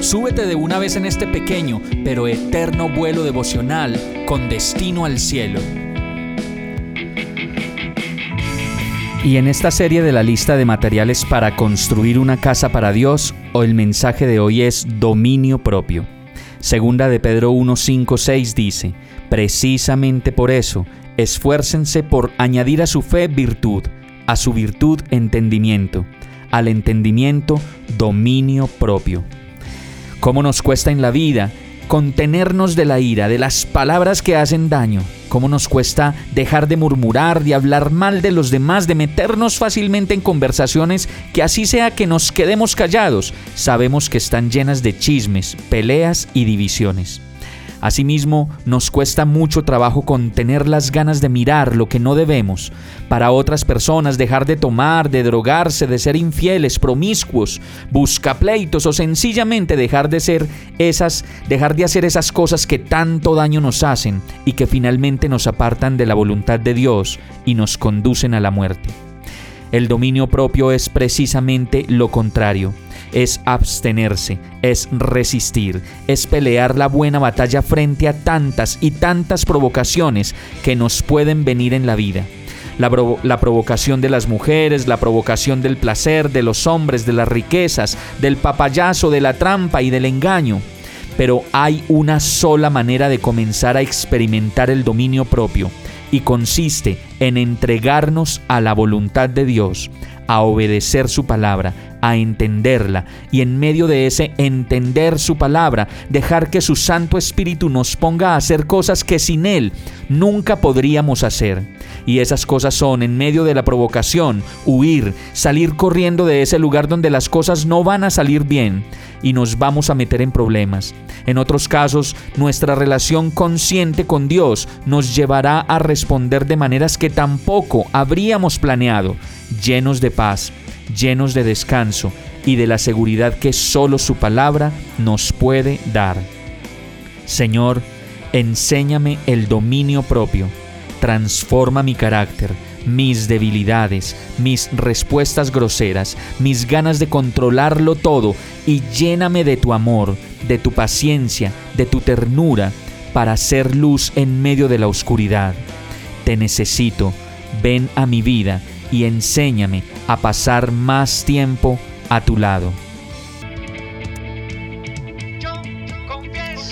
súbete de una vez en este pequeño pero eterno vuelo devocional con destino al cielo. Y en esta serie de la lista de materiales para construir una casa para Dios, o el mensaje de hoy es dominio propio. Segunda de Pedro 1, 5, 6 dice, precisamente por eso, esfuércense por añadir a su fe virtud, a su virtud entendimiento, al entendimiento dominio propio. ¿Cómo nos cuesta en la vida contenernos de la ira, de las palabras que hacen daño? ¿Cómo nos cuesta dejar de murmurar, de hablar mal de los demás, de meternos fácilmente en conversaciones que así sea que nos quedemos callados, sabemos que están llenas de chismes, peleas y divisiones? Asimismo, nos cuesta mucho trabajo contener las ganas de mirar lo que no debemos. Para otras personas, dejar de tomar, de drogarse, de ser infieles, promiscuos, buscapleitos o sencillamente dejar de ser esas, dejar de hacer esas cosas que tanto daño nos hacen y que finalmente nos apartan de la voluntad de Dios y nos conducen a la muerte. El dominio propio es precisamente lo contrario es abstenerse, es resistir, es pelear la buena batalla frente a tantas y tantas provocaciones que nos pueden venir en la vida. La, provocación de las mujeres, la provocación del placer, de los hombres, de las riquezas, del papayazo, de la trampa y del engaño. Pero hay una sola manera de comenzar a experimentar el dominio propio y consiste en entregarnos a la voluntad de Dios, a obedecer su palabra, a entenderla y en medio de ese entender su palabra, dejar que su Santo Espíritu nos ponga a hacer cosas que sin Él nunca podríamos hacer. Y esas cosas son, en medio de la provocación, huir, salir corriendo de ese lugar donde las cosas no van a salir bien y nos vamos a meter en problemas. En otros casos, nuestra relación consciente con Dios nos llevará a responder de maneras que tampoco habríamos planeado, llenos de paz, llenos de descanso y de la seguridad que solo su palabra nos puede dar. Señor, enséñame el dominio propio, transforma mi carácter, mis debilidades, mis respuestas groseras, mis ganas de controlarlo todo y lléname de tu amor, de tu paciencia, de tu ternura, para ser luz en medio de la oscuridad. Te necesito, ven a mi vida y enséñame a pasar más tiempo a tu lado.